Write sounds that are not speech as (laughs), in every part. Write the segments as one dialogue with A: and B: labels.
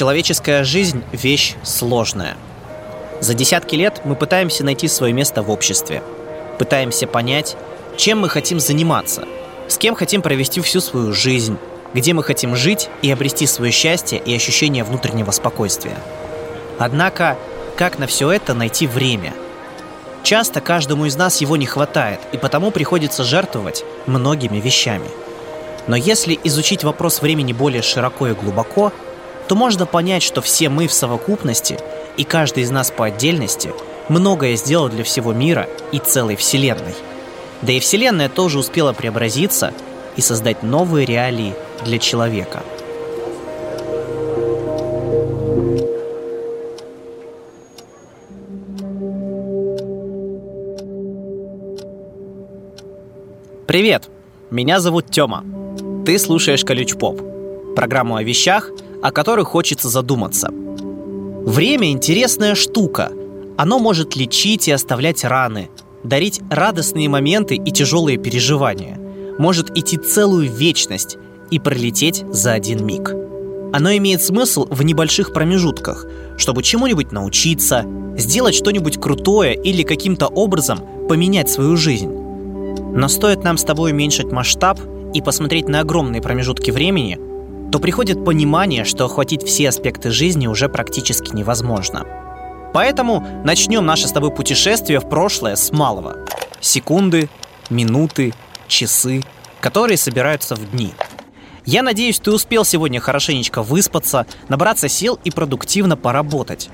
A: Человеческая жизнь – вещь сложная. За десятки лет мы пытаемся найти свое место в обществе. Пытаемся понять, чем мы хотим заниматься, с кем хотим провести всю свою жизнь, где мы хотим жить и обрести свое счастье и ощущение внутреннего спокойствия. Однако, как на все это найти время? Часто каждому из нас его не хватает, и потому приходится жертвовать многими вещами. Но если изучить вопрос времени более широко и глубоко, то можно понять, что все мы в совокупности и каждый из нас по отдельности многое сделал для всего мира и целой Вселенной. Да и Вселенная тоже успела преобразиться и создать новые реалии для человека. Привет! Меня зовут Тёма. Ты слушаешь Колюч Поп. Программу о вещах, о которых хочется задуматься. Время – интересная штука. Оно может лечить и оставлять раны, дарить радостные моменты и тяжелые переживания. Может идти целую вечность и пролететь за один миг. Оно имеет смысл в небольших промежутках, чтобы чему-нибудь научиться, сделать что-нибудь крутое или каким-то образом поменять свою жизнь. Но стоит нам с тобой уменьшить масштаб и посмотреть на огромные промежутки времени, то приходит понимание, что охватить все аспекты жизни уже практически невозможно. Поэтому начнем наше с тобой путешествие в прошлое с малого. Секунды, минуты, часы, которые собираются в дни – я надеюсь, ты успел сегодня хорошенечко выспаться, набраться сил и продуктивно поработать.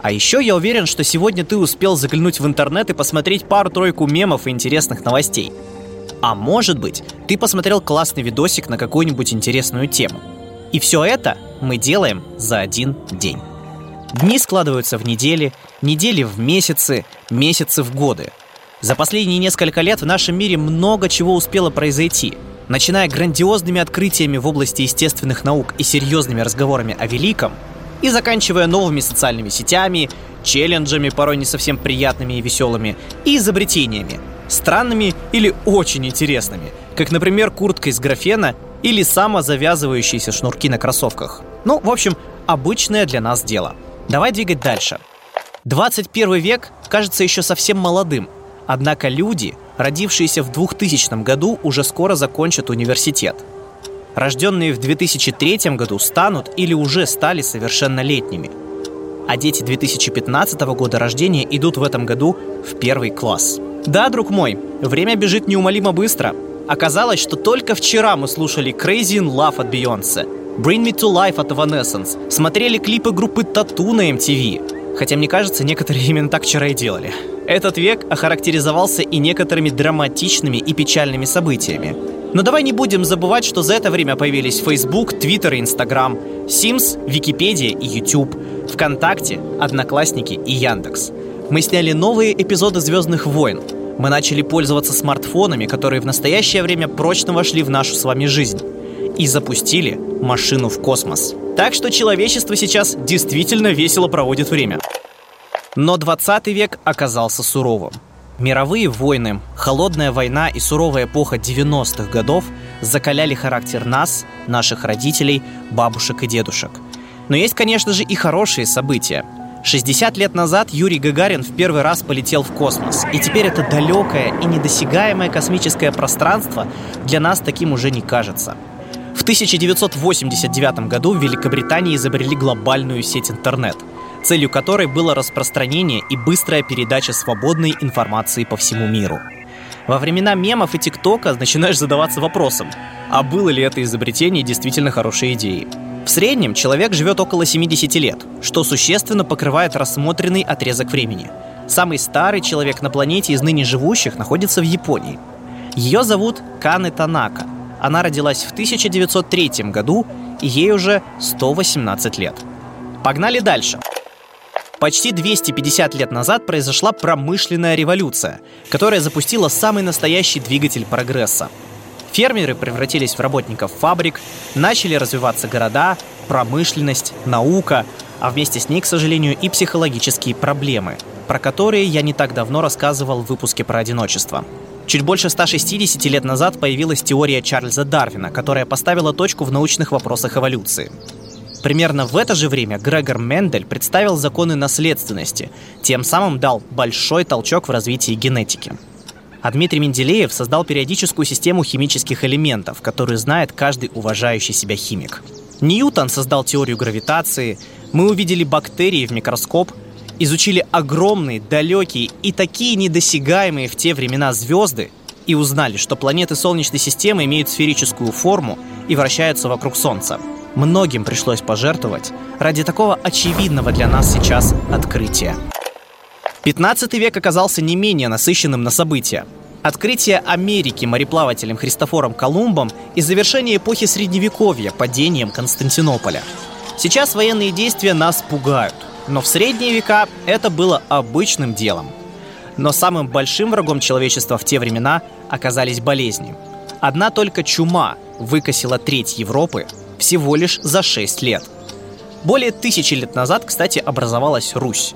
A: А еще я уверен, что сегодня ты успел заглянуть в интернет и посмотреть пару-тройку мемов и интересных новостей. А может быть, ты посмотрел классный видосик на какую-нибудь интересную тему. И все это мы делаем за один день. Дни складываются в недели, недели в месяцы, месяцы в годы. За последние несколько лет в нашем мире много чего успело произойти – начиная грандиозными открытиями в области естественных наук и серьезными разговорами о великом, и заканчивая новыми социальными сетями, челленджами, порой не совсем приятными и веселыми, и изобретениями, странными или очень интересными, как, например, куртка из графена или самозавязывающиеся шнурки на кроссовках. Ну, в общем, обычное для нас дело. Давай двигать дальше. 21 век кажется еще совсем молодым, однако люди – родившиеся в 2000 году, уже скоро закончат университет. Рожденные в 2003 году станут или уже стали совершеннолетними. А дети 2015 года рождения идут в этом году в первый класс. Да, друг мой, время бежит неумолимо быстро. Оказалось, что только вчера мы слушали Crazy in Love от Beyoncé, Bring Me to Life от Evanescence, смотрели клипы группы Тату на MTV. Хотя, мне кажется, некоторые (laughs) именно так вчера и делали. Этот век охарактеризовался и некоторыми драматичными и печальными событиями. Но давай не будем забывать, что за это время появились Facebook, Twitter и Instagram, Sims, Википедия и YouTube, ВКонтакте, Одноклассники и Яндекс. Мы сняли новые эпизоды «Звездных войн», мы начали пользоваться смартфонами, которые в настоящее время прочно вошли в нашу с вами жизнь. И запустили машину в космос. Так что человечество сейчас действительно весело проводит время. Но 20 век оказался суровым. Мировые войны, холодная война и суровая эпоха 90-х годов закаляли характер нас, наших родителей, бабушек и дедушек. Но есть, конечно же, и хорошие события. 60 лет назад Юрий Гагарин в первый раз полетел в космос, и теперь это далекое и недосягаемое космическое пространство для нас таким уже не кажется. В 1989 году в Великобритании изобрели глобальную сеть интернет – целью которой было распространение и быстрая передача свободной информации по всему миру. Во времена мемов и ТикТока начинаешь задаваться вопросом, а было ли это изобретение действительно хорошей идеей? В среднем человек живет около 70 лет, что существенно покрывает рассмотренный отрезок времени. Самый старый человек на планете из ныне живущих находится в Японии. Ее зовут Каны Танака. Она родилась в 1903 году, и ей уже 118 лет. Погнали дальше. Почти 250 лет назад произошла промышленная революция, которая запустила самый настоящий двигатель прогресса. Фермеры превратились в работников фабрик, начали развиваться города, промышленность, наука, а вместе с ней, к сожалению, и психологические проблемы, про которые я не так давно рассказывал в выпуске про одиночество. Чуть больше 160 лет назад появилась теория Чарльза Дарвина, которая поставила точку в научных вопросах эволюции. Примерно в это же время Грегор Мендель представил законы наследственности, тем самым дал большой толчок в развитии генетики. А Дмитрий Менделеев создал периодическую систему химических элементов, которую знает каждый уважающий себя химик. Ньютон создал теорию гравитации, мы увидели бактерии в микроскоп, изучили огромные, далекие и такие недосягаемые в те времена звезды и узнали, что планеты Солнечной системы имеют сферическую форму и вращаются вокруг Солнца. Многим пришлось пожертвовать ради такого очевидного для нас сейчас открытия. 15 век оказался не менее насыщенным на события. Открытие Америки мореплавателем Христофором Колумбом и завершение эпохи Средневековья падением Константинополя. Сейчас военные действия нас пугают, но в средние века это было обычным делом. Но самым большим врагом человечества в те времена оказались болезни. Одна только чума выкосила треть Европы всего лишь за 6 лет. Более тысячи лет назад, кстати, образовалась Русь.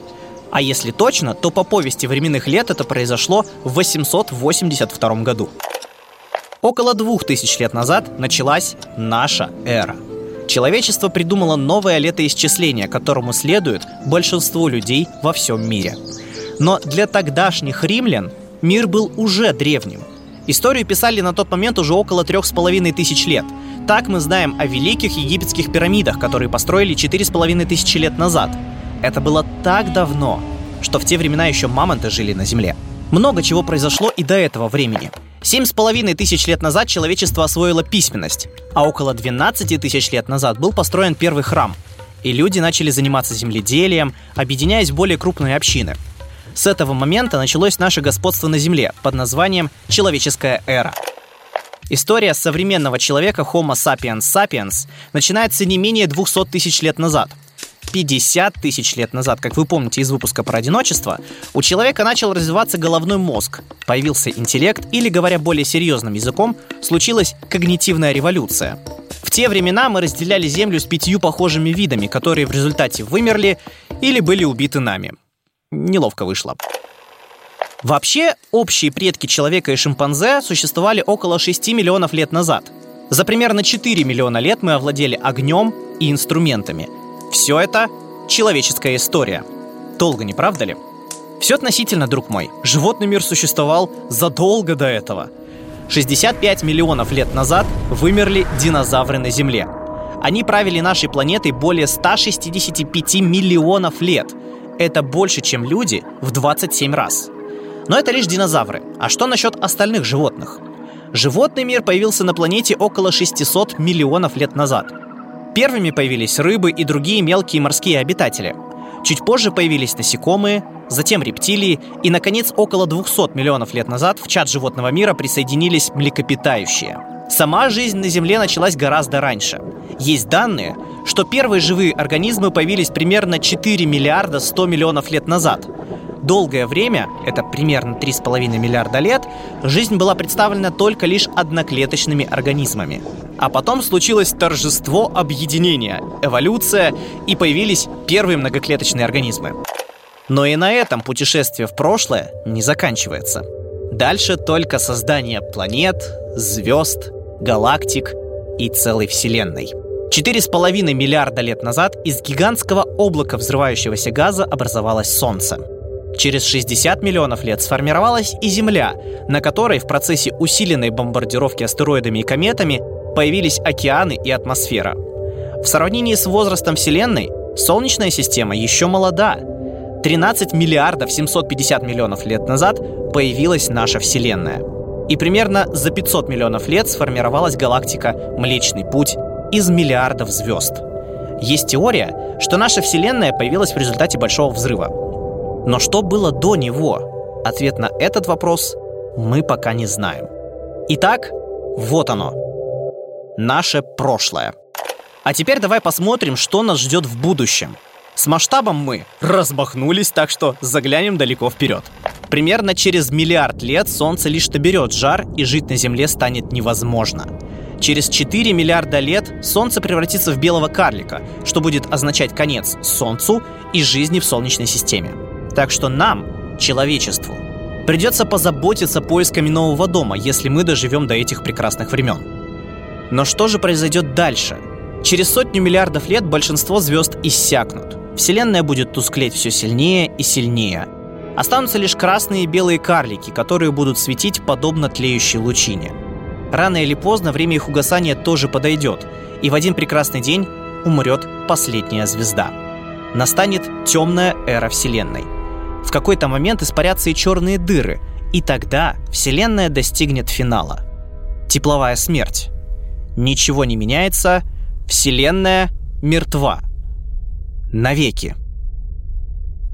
A: А если точно, то по повести временных лет это произошло в 882 году. Около двух тысяч лет назад началась наша эра. Человечество придумало новое летоисчисление, которому следует большинство людей во всем мире. Но для тогдашних римлян мир был уже древним. Историю писали на тот момент уже около трех с половиной тысяч лет. Так мы знаем о великих египетских пирамидах, которые построили четыре с половиной тысячи лет назад – это было так давно, что в те времена еще мамонты жили на Земле. Много чего произошло и до этого времени. Семь с половиной тысяч лет назад человечество освоило письменность, а около 12 тысяч лет назад был построен первый храм, и люди начали заниматься земледелием, объединяясь в более крупные общины. С этого момента началось наше господство на Земле под названием «Человеческая эра». История современного человека Homo sapiens sapiens начинается не менее 200 тысяч лет назад – 50 тысяч лет назад, как вы помните из выпуска про одиночество, у человека начал развиваться головной мозг, появился интеллект или, говоря более серьезным языком, случилась когнитивная революция. В те времена мы разделяли Землю с пятью похожими видами, которые в результате вымерли или были убиты нами. Неловко вышло. Вообще, общие предки человека и шимпанзе существовали около 6 миллионов лет назад. За примерно 4 миллиона лет мы овладели огнем и инструментами – все это человеческая история. Долго, не правда ли? Все относительно, друг мой. Животный мир существовал задолго до этого. 65 миллионов лет назад вымерли динозавры на Земле. Они правили нашей планетой более 165 миллионов лет. Это больше, чем люди в 27 раз. Но это лишь динозавры. А что насчет остальных животных? Животный мир появился на планете около 600 миллионов лет назад – Первыми появились рыбы и другие мелкие морские обитатели. Чуть позже появились насекомые, затем рептилии, и, наконец, около 200 миллионов лет назад в чат животного мира присоединились млекопитающие. Сама жизнь на Земле началась гораздо раньше. Есть данные, что первые живые организмы появились примерно 4 миллиарда 100 миллионов лет назад – Долгое время, это примерно 3,5 миллиарда лет, жизнь была представлена только лишь одноклеточными организмами. А потом случилось торжество объединения, эволюция, и появились первые многоклеточные организмы. Но и на этом путешествие в прошлое не заканчивается. Дальше только создание планет, звезд, галактик и целой Вселенной. Четыре с половиной миллиарда лет назад из гигантского облака взрывающегося газа образовалось Солнце. Через 60 миллионов лет сформировалась и Земля, на которой в процессе усиленной бомбардировки астероидами и кометами появились океаны и атмосфера. В сравнении с возрастом Вселенной Солнечная система еще молода. 13 миллиардов 750 миллионов лет назад появилась наша Вселенная. И примерно за 500 миллионов лет сформировалась галактика Млечный Путь из миллиардов звезд. Есть теория, что наша Вселенная появилась в результате Большого Взрыва. Но что было до него? Ответ на этот вопрос мы пока не знаем. Итак, вот оно. Наше прошлое. А теперь давай посмотрим, что нас ждет в будущем. С масштабом мы размахнулись, так что заглянем далеко вперед. Примерно через миллиард лет Солнце лишь наберет жар, и жить на Земле станет невозможно. Через 4 миллиарда лет Солнце превратится в белого карлика, что будет означать конец Солнцу и жизни в Солнечной системе. Так что нам, человечеству, придется позаботиться поисками нового дома, если мы доживем до этих прекрасных времен. Но что же произойдет дальше? Через сотню миллиардов лет большинство звезд иссякнут. Вселенная будет тусклеть все сильнее и сильнее. Останутся лишь красные и белые карлики, которые будут светить подобно тлеющей лучине. Рано или поздно время их угасания тоже подойдет, и в один прекрасный день умрет последняя звезда. Настанет темная эра Вселенной. В какой-то момент испарятся и черные дыры, и тогда Вселенная достигнет финала. Тепловая смерть. Ничего не меняется, Вселенная мертва. Навеки.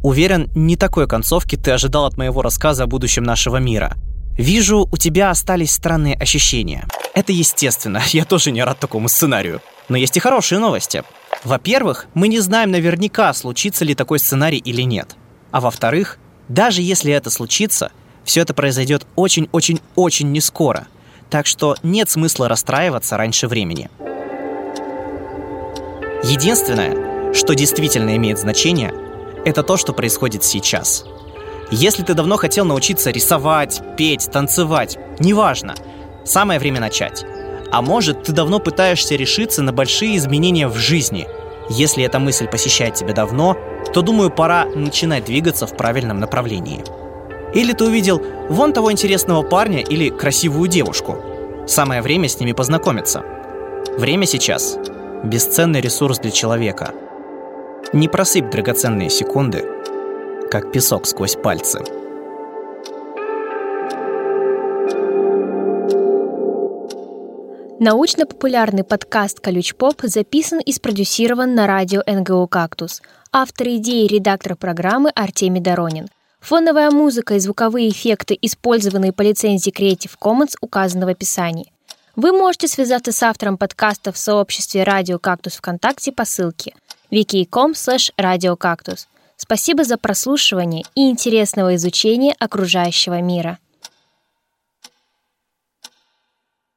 A: Уверен, не такой концовки ты ожидал от моего рассказа о будущем нашего мира. Вижу, у тебя остались странные ощущения. Это естественно, (laughs) я тоже не рад такому сценарию. Но есть и хорошие новости. Во-первых, мы не знаем наверняка, случится ли такой сценарий или нет. А во-вторых, даже если это случится, все это произойдет очень-очень-очень не скоро. Так что нет смысла расстраиваться раньше времени. Единственное, что действительно имеет значение, это то, что происходит сейчас. Если ты давно хотел научиться рисовать, петь, танцевать, неважно, самое время начать. А может, ты давно пытаешься решиться на большие изменения в жизни. Если эта мысль посещает тебя давно, то, думаю, пора начинать двигаться в правильном направлении. Или ты увидел вон того интересного парня или красивую девушку. Самое время с ними познакомиться. Время сейчас – бесценный ресурс для человека. Не просыпь драгоценные секунды, как песок сквозь пальцы.
B: Научно-популярный подкаст «Колюч Поп» записан и спродюсирован на радио НГУ «Кактус». Автор идеи и редактор программы Артемий Доронин. Фоновая музыка и звуковые эффекты, использованные по лицензии Creative Commons, указаны в описании. Вы можете связаться с автором подкаста в сообществе «Радио Кактус» ВКонтакте по ссылке wiki.com radiocactus. Спасибо за прослушивание и интересного изучения окружающего мира.